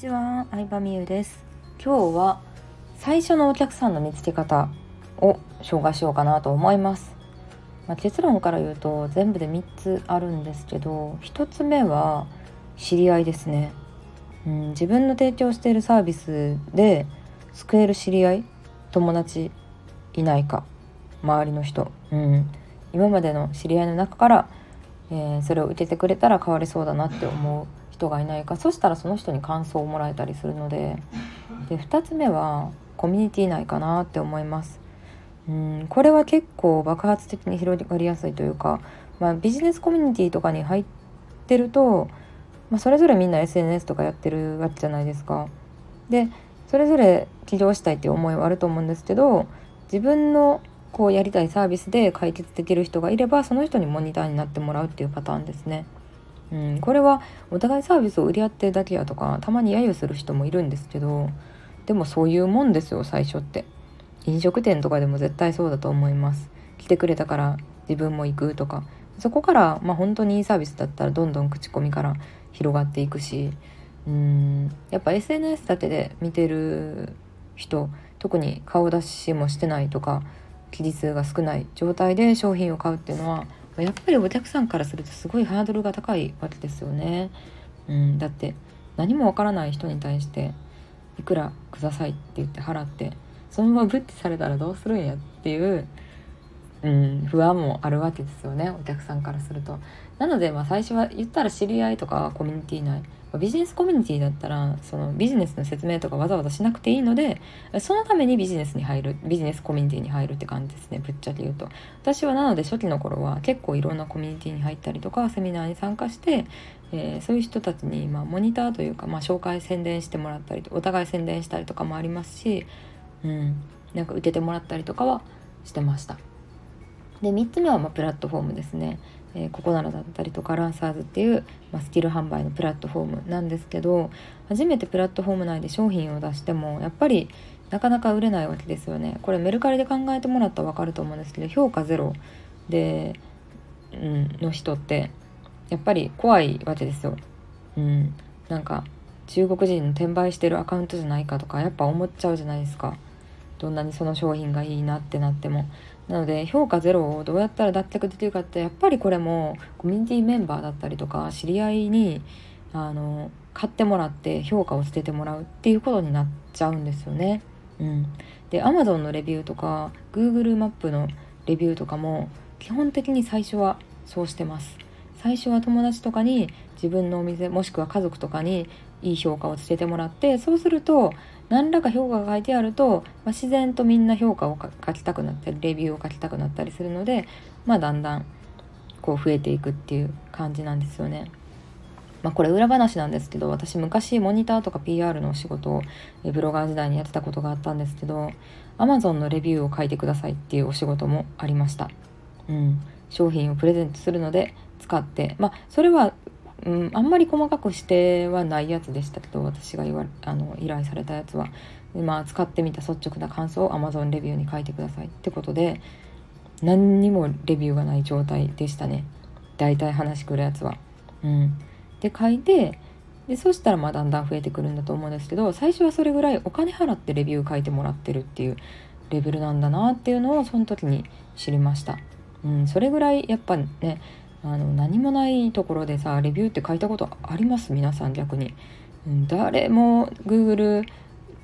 ちは、相葉美優です。今日は最初のお客さんの見つけ方を紹介しようかなと思います。まあ、結論から言うと全部で3つあるんですけど1つ目は知り合いですね、うん、自分の提供しているサービスで救える知り合い友達いないか周りの人、うん、今までの知り合いの中から、えー、それを受けてくれたら変わりそうだなって思う人がいないかそしたらその人に感想をもらえたりするので で2つ目はコミュニティ内かなって思います。うんこれは結構爆発的に広がりやすいというか、まあ、ビジネスコミュニティとかに入ってると、まあ、それぞれみんな SNS とかやってるわけじゃないですか。でそれぞれ起業したいっていう思いはあると思うんですけど自分のこうやりたいサービスで解決できる人がいればその人にモニターになってもらうっていうパターンですね。うん、これはお互いサービスを売り合ってるだけやとかたまに揶揄する人もいるんですけどでもそういうもんですよ最初って。飲食店とかでも絶対そうだと思います。来てくれたから自分も行くとか。そこからまあ本当にいいサービスだったらどんどん口コミから広がっていくしうんやっぱ SNS だけで見てる人特に顔出しもしてないとか記事数が少ない状態で商品を買うっていうのはやっぱりお客さんからするとすごいハードルが高いわけですよね。うん、だって何もわからない人に対していくらくださいって言って払ってそのままブッてされたらどうするんやっていう、うん、不安もあるわけですよねお客さんからすると。なのでまあ最初は言ったら知り合いとかコミュニティ内ビジネスコミュニティだったらそのビジネスの説明とかわざわざしなくていいのでそのためにビジネスに入るビジネスコミュニティに入るって感じですねぶっちゃけ言うと。私はなので初期の頃は結構いろんなコミュニティに入ったりとかセミナーに参加して、えー、そういう人たちにまあモニターというか、まあ、紹介宣伝してもらったりお互い宣伝したりとかもありますし、うん、なんか受けてもらったりとかはしてました。で3つ目はまプラットフォームですね。えー、ココナラだったりとかランサーズっていう、まあ、スキル販売のプラットフォームなんですけど初めてプラットフォーム内で商品を出してもやっぱりなかなか売れないわけですよね。これメルカリで考えてもらったら分かると思うんですけど評価ゼロで、うん、の人ってやっぱり怖いわけですよ。うん、なんか中国人の転売してるアカウントじゃないかとかやっぱ思っちゃうじゃないですか。どんなにその商品がいいなってなっても。なので評価ゼロをどうやったら脱却できるかってやっぱりこれもコミュニティメンバーだったりとか知り合いにあの買ってもらって評価を捨ててもらうっていうことになっちゃうんですよね。うん、で Amazon のレビューとか Google マップのレビューとかも基本的に最初はそうしてます。最初は友達とかに自分のお店もしくは家族とかにいい評価をつけてもらってそうすると何らか評価が書いてあると、まあ、自然とみんな評価を書きたくなったりレビューを書きたくなったりするので、まあ、だんだんこう増えていくっていう感じなんですよね。まあ、これ裏話なんですけど私昔モニターとか PR のお仕事をブロガー時代にやってたことがあったんですけど Amazon のレビューを書いてくださいっていうお仕事もありました。うん、商品をプレゼントするので使ってまあそれはうん、あんまり細かくしてはないやつでしたけど私が言わあの依頼されたやつは、まあ、使ってみた率直な感想を Amazon レビューに書いてくださいってことで何にもレビューがない状態でしたね大体話くるやつは。うん、で書いてでそしたらまあだんだん増えてくるんだと思うんですけど最初はそれぐらいお金払ってレビュー書いてもらってるっていうレベルなんだなっていうのをその時に知りました。うん、それぐらいやっぱねあの何もないところでさレビューって書いたことあります？皆さん逆に。誰も Google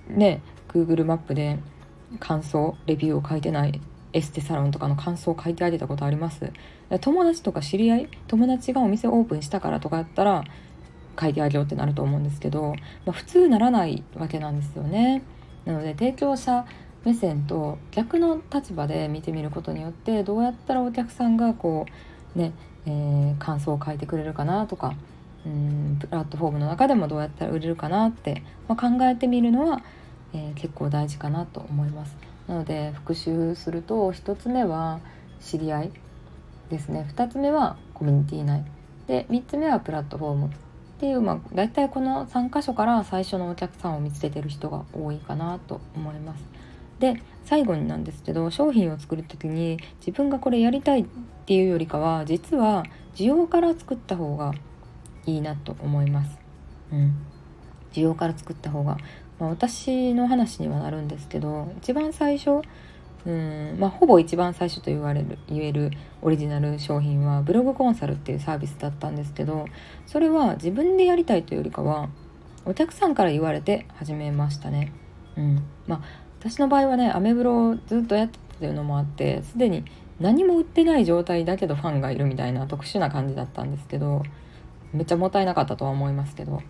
ね Google マップで感想レビューを書いてないエステサロンとかの感想を書いてあげたことあります？友達とか知り合い友達がお店オープンしたからとかやったら書いてあげようってなると思うんですけど、まあ、普通ならないわけなんですよね。なので提供者目線と逆の立場で見てみることによってどうやったらお客さんがこうねえー、感想を書いてくれるかなとかうんプラットフォームの中でもどうやったら売れるかなって、まあ、考えてみるのは、えー、結構大事かなと思います。なので復習すると1つ目は知り合いですね2つ目はコミュニティ内で3つ目はプラットフォームっていう、まあ、大体この3箇所から最初のお客さんを見つけてる人が多いかなと思います。で最後になんですけど商品を作る時に自分がこれやりたいっていうよりかは実は需要から作った方がいいなと思います。うん、需要から作った方が、まあ、私の話にはなるんですけど一番最初うんまあ、ほぼ一番最初と言われる言えるオリジナル商品はブログコンサルっていうサービスだったんですけどそれは自分でやりたいというよりかはお客さんから言われて始めましたね。うんまあ、私の場合はねアメブロをずっとやってたというのもあってすでに何も売ってない状態だけどファンがいるみたいな特殊な感じだったんですけどめっちゃもったいなかったとは思いますけど。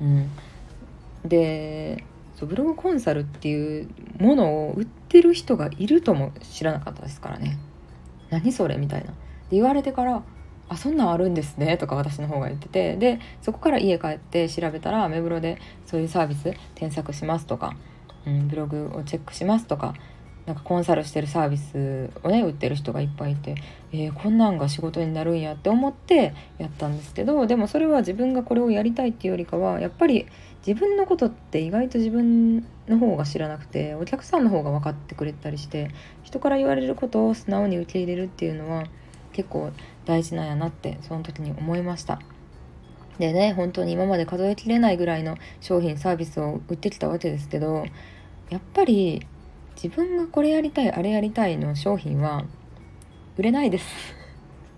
うん、でそうブログコンサルっていうものを売ってる人がいるとも知らなかったですからね。何それみたいな。で言われてからあそんなんあるんですねとか私の方が言っててでそこから家帰って調べたらアメブロでそういうサービス添削しますとか、うん、ブログをチェックしますとかなんかコンサルしてるサービスをね売ってる人がいっぱいいて、えー、こんなんが仕事になるんやって思ってやったんですけどでもそれは自分がこれをやりたいっていうよりかはやっぱり自分のことって意外と自分の方が知らなくてお客さんの方が分かってくれたりして人から言われることを素直に受け入れるっていうのは結構大事なんやなってその時に思いました。でね本当に今まで数えきれないぐらいの商品サービスを売ってきたわけですけどやっぱり自分がこれやりたいあれやりたいの商品は売れないです。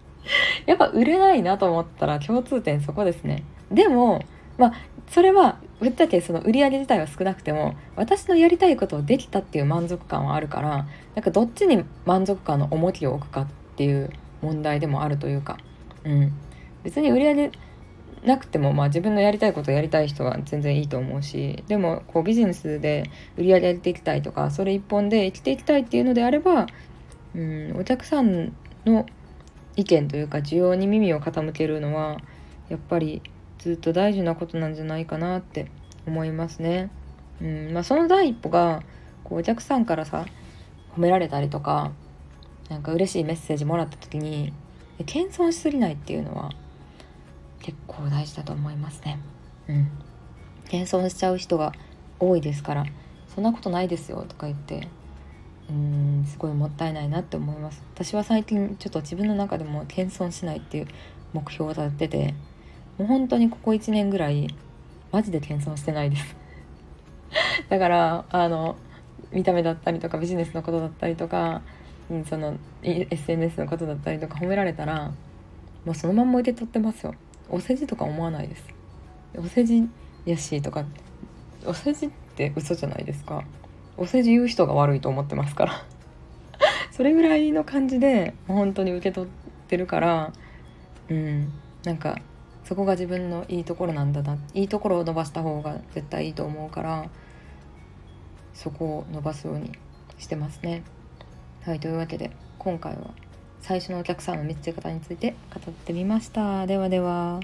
やっぱ売れないなと思ったら共通点そこですね。でもまあそれはぶっちゃけその売り上げ自体は少なくても私のやりたいことをできたっていう満足感はあるからなんかどっちに満足感の重きを置くかっていう問題でもあるというか、うん、別に売り上げなくても、まあ、自分のやりたいことをやりたい人は全然いいと思うしでもこうビジネスで売り上げていきたいとかそれ一本で生きていきたいっていうのであれば、うん、お客さんの意見というか需要に耳を傾けるのはやっぱりずっと大事なことなんじゃないかなって思いますね。うんまあ、その第一歩がこうお客さんからさ褒められたりとかなんか嬉しいメッセージもらった時に謙遜しすぎないっていうのは結構大事だと思いますね。うん。謙遜しちゃう人が多いですから、そんなことないですよとか言って、うーん、すごいもったいないなって思います。私は最近ちょっと自分の中でも謙遜しないっていう目標を立てて、もう本当にここ1年ぐらい、マジで謙遜してないです だから、あの、見た目だったりとかビジネスのことだったりとか、うん、その SNS のことだったりとか褒められたらもうそのまんま受け取ってますよお世辞とか思わないです。お世辞やしとかお世辞って嘘じゃないですか。お世辞言う人が悪いと思ってますから。それぐらいの感じで本当に受け取ってるからうん。なんかそこが自分のいいところなんだな。いいところを伸ばした方が絶対いいと思うからそこを伸ばすようにしてますね。はいというわけで今回は最初のお客さんの見つけ方について語ってみました。ではでは。